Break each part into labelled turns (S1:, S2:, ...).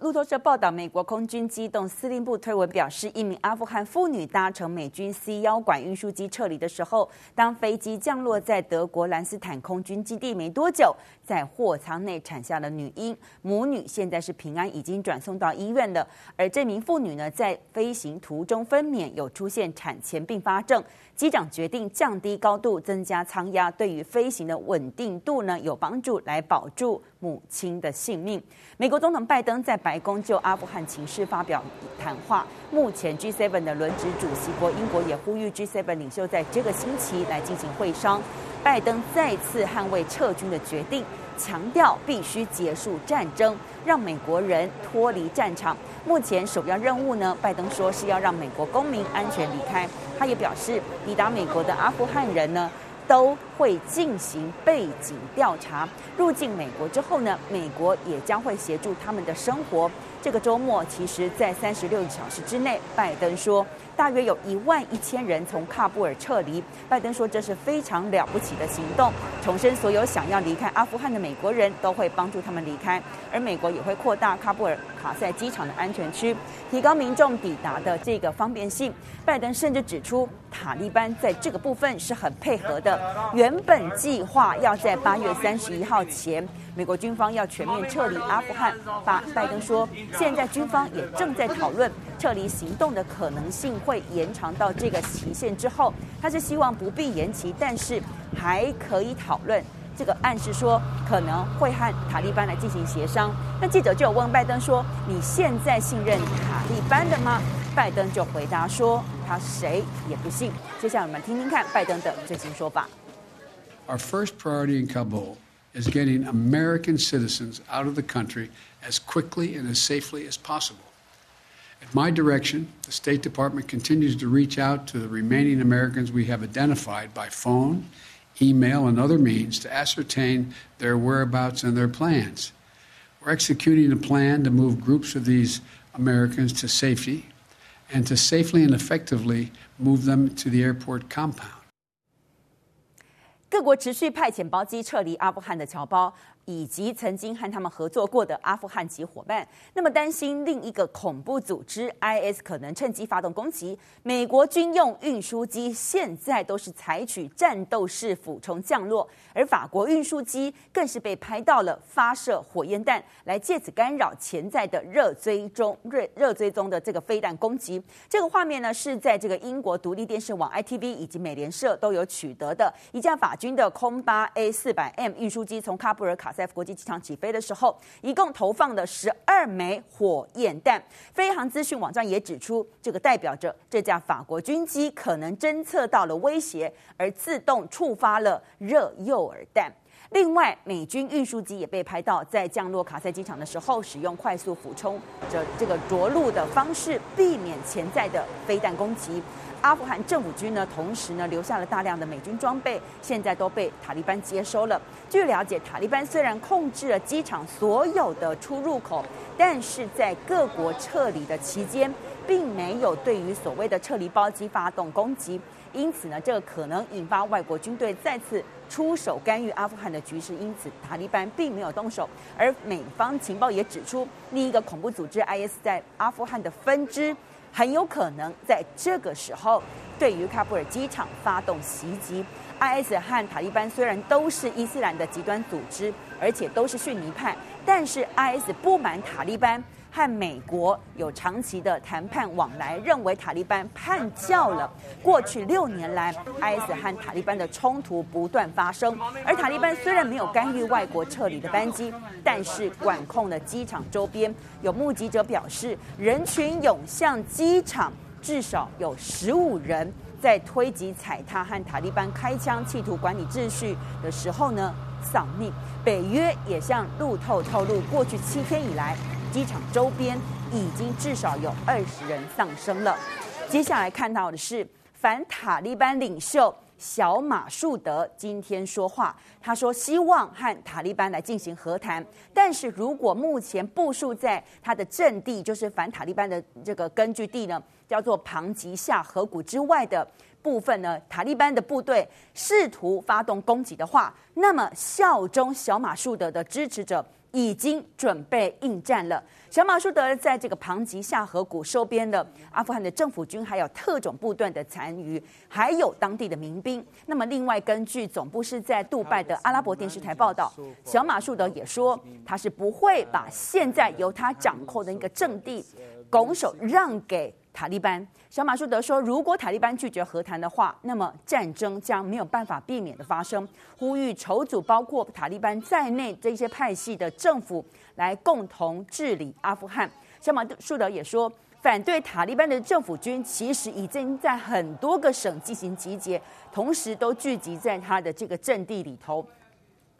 S1: 路透社报道，美国空军机动司令部推文表示，一名阿富汗妇女搭乘美军 C 幺拐运输机撤离的时候，当飞机降落在德国兰斯坦空军基地没多久，在货舱内产下了女婴，母女现在是平安，已经转送到医院了。而这名妇女呢，在飞行途中分娩，有出现产前并发症。机长决定降低高度，增加舱压，对于飞行的稳定度呢有帮助，来保住母亲的性命。美国总统拜登在白宫就阿富汗情势发表谈话。目前 G7 的轮值主席国英国也呼吁 G7 领袖在这个星期来进行会商。拜登再次捍卫撤军的决定。强调必须结束战争，让美国人脱离战场。目前首要任务呢，拜登说是要让美国公民安全离开。他也表示，抵达美国的阿富汗人呢，都会进行背景调查。入境美国之后呢，美国也将会协助他们的生活。这个周末，其实在三十六小时之内，拜登说。大约有一万一千人从喀布尔撤离。拜登说这是非常了不起的行动，重申所有想要离开阿富汗的美国人都会帮助他们离开，而美国也会扩大喀布尔卡塞机场的安全区，提高民众抵达的这个方便性。拜登甚至指出，塔利班在这个部分是很配合的。原本计划要在八月三十一号前，美国军方要全面撤离阿富汗。巴拜登说，现在军方也正在讨论撤离行动的可能性。会延长到这个期限之后，他是希望不必延期，但是还可以讨论。这个暗示说可能会和塔利班来进行协商。那记者就有问拜登说：“你现在信任塔利班的吗？”拜登就回答说：“他谁也不信。”接下来我们听听看拜登的最新说法。
S2: Our first priority in Kabul is getting American citizens out of the country as quickly and as safely as possible. At my direction, the State Department continues to reach out to the remaining Americans we have identified by phone, email, and other means to ascertain their whereabouts and their plans. We're executing a plan to move groups of these Americans to safety and to safely and effectively move them to the airport compound.
S1: 国持续派遣包机撤离阿富汗的侨胞。以及曾经和他们合作过的阿富汗籍伙伴，那么担心另一个恐怖组织 IS 可能趁机发动攻击。美国军用运输机现在都是采取战斗式俯冲降落，而法国运输机更是被拍到了发射火焰弹，来借此干扰潜在的热追踪、热热追踪的这个飞弹攻击。这个画面呢是在这个英国独立电视网 ITV 以及美联社都有取得的一架法军的空巴 A 四百 M 运输机从喀布尔卡。塞夫国际机场起飞的时候，一共投放了十二枚火焰弹。飞航资讯网站也指出，这个代表着这架法国军机可能侦测到了威胁，而自动触发了热诱饵弹。另外，美军运输机也被拍到在降落卡塞机场的时候，使用快速俯冲着这个着陆的方式，避免潜在的飞弹攻击。阿富汗政府军呢，同时呢留下了大量的美军装备，现在都被塔利班接收了。据了解，塔利班虽然控制了机场所有的出入口，但是在各国撤离的期间，并没有对于所谓的撤离包机发动攻击。因此呢，这个可能引发外国军队再次出手干预阿富汗的局势。因此，塔利班并没有动手。而美方情报也指出，另一个恐怖组织 IS 在阿富汗的分支。很有可能在这个时候对于喀布尔机场发动袭击。IS 和塔利班虽然都是伊斯兰的极端组织，而且都是逊尼派，但是 IS 不满塔利班和美国有长期的谈判往来，认为塔利班叛教了。过去六年来，IS 和塔利班的冲突不断发生，而塔利班虽然没有干预外国撤离的班机，但是管控了机场周边。有目击者表示，人群涌向机场，至少有十五人在推挤踩踏和塔利班开枪，企图管理秩序的时候呢丧命。北约也向路透透露，过去七天以来。机场周边已经至少有二十人丧生了。接下来看到的是反塔利班领袖小马树德今天说话，他说希望和塔利班来进行和谈，但是如果目前部署在他的阵地，就是反塔利班的这个根据地呢，叫做庞吉下河谷之外的部分呢，塔利班的部队试图发动攻击的话，那么效忠小马树德的支持者。已经准备应战了。小马舒德在这个庞吉下河谷收编了阿富汗的政府军，还有特种部队的残余，还有当地的民兵。那么，另外根据总部是在杜拜的阿拉伯电视台报道，小马舒德也说，他是不会把现在由他掌控的一个阵地拱手让给塔利班。小马舒德说：“如果塔利班拒绝和谈的话，那么战争将没有办法避免的发生。呼吁筹组包括塔利班在内这些派系的政府来共同治理阿富汗。”小马舒德也说：“反对塔利班的政府军其实已经在很多个省进行集结，同时都聚集在他的这个阵地里头。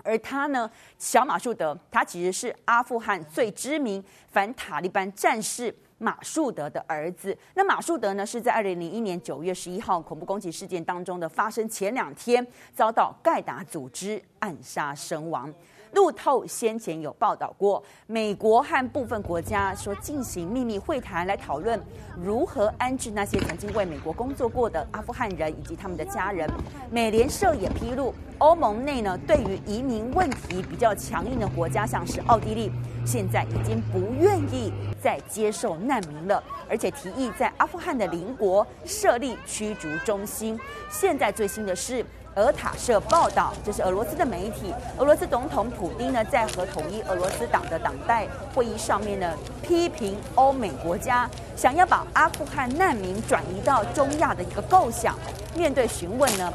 S1: 而他呢，小马舒德，他其实是阿富汗最知名反塔利班战士。”马树德的儿子，那马树德呢，是在二零零一年九月十一号恐怖攻击事件当中的发生前两天，遭到盖达组织暗杀身亡。路透先前有报道过，美国和部分国家说进行秘密会谈，来讨论如何安置那些曾经为美国工作过的阿富汗人以及他们的家人。美联社也披露，欧盟内呢，对于移民问题比较强硬的国家，像是奥地利，现在已经不愿意再接受难民了，而且提议在阿富汗的邻国设立驱逐中心。现在最新的是。俄塔社报道，这是俄罗斯的媒体。俄罗斯总统普丁呢，在和统一俄罗斯党的党代会议上面呢，批评欧美国家想要把阿富汗难民转移到中亚的一个构想。面对询问呢，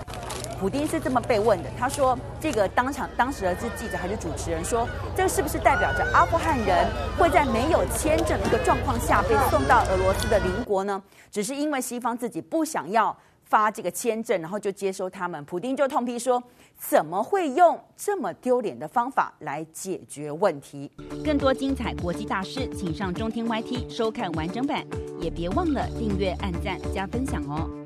S1: 普丁是这么被问的，他说：“这个当场当时的是记者还是主持人说，这个是不是代表着阿富汗人会在没有签证的一个状况下被送到俄罗斯的邻国呢？只是因为西方自己不想要。”发这个签证，然后就接收他们。普丁就痛批说：“怎么会用这么丢脸的方法来解决问题？”更多精彩国际大师，请上中天 YT 收看完整版，也别忘了订阅、按赞、加分享哦。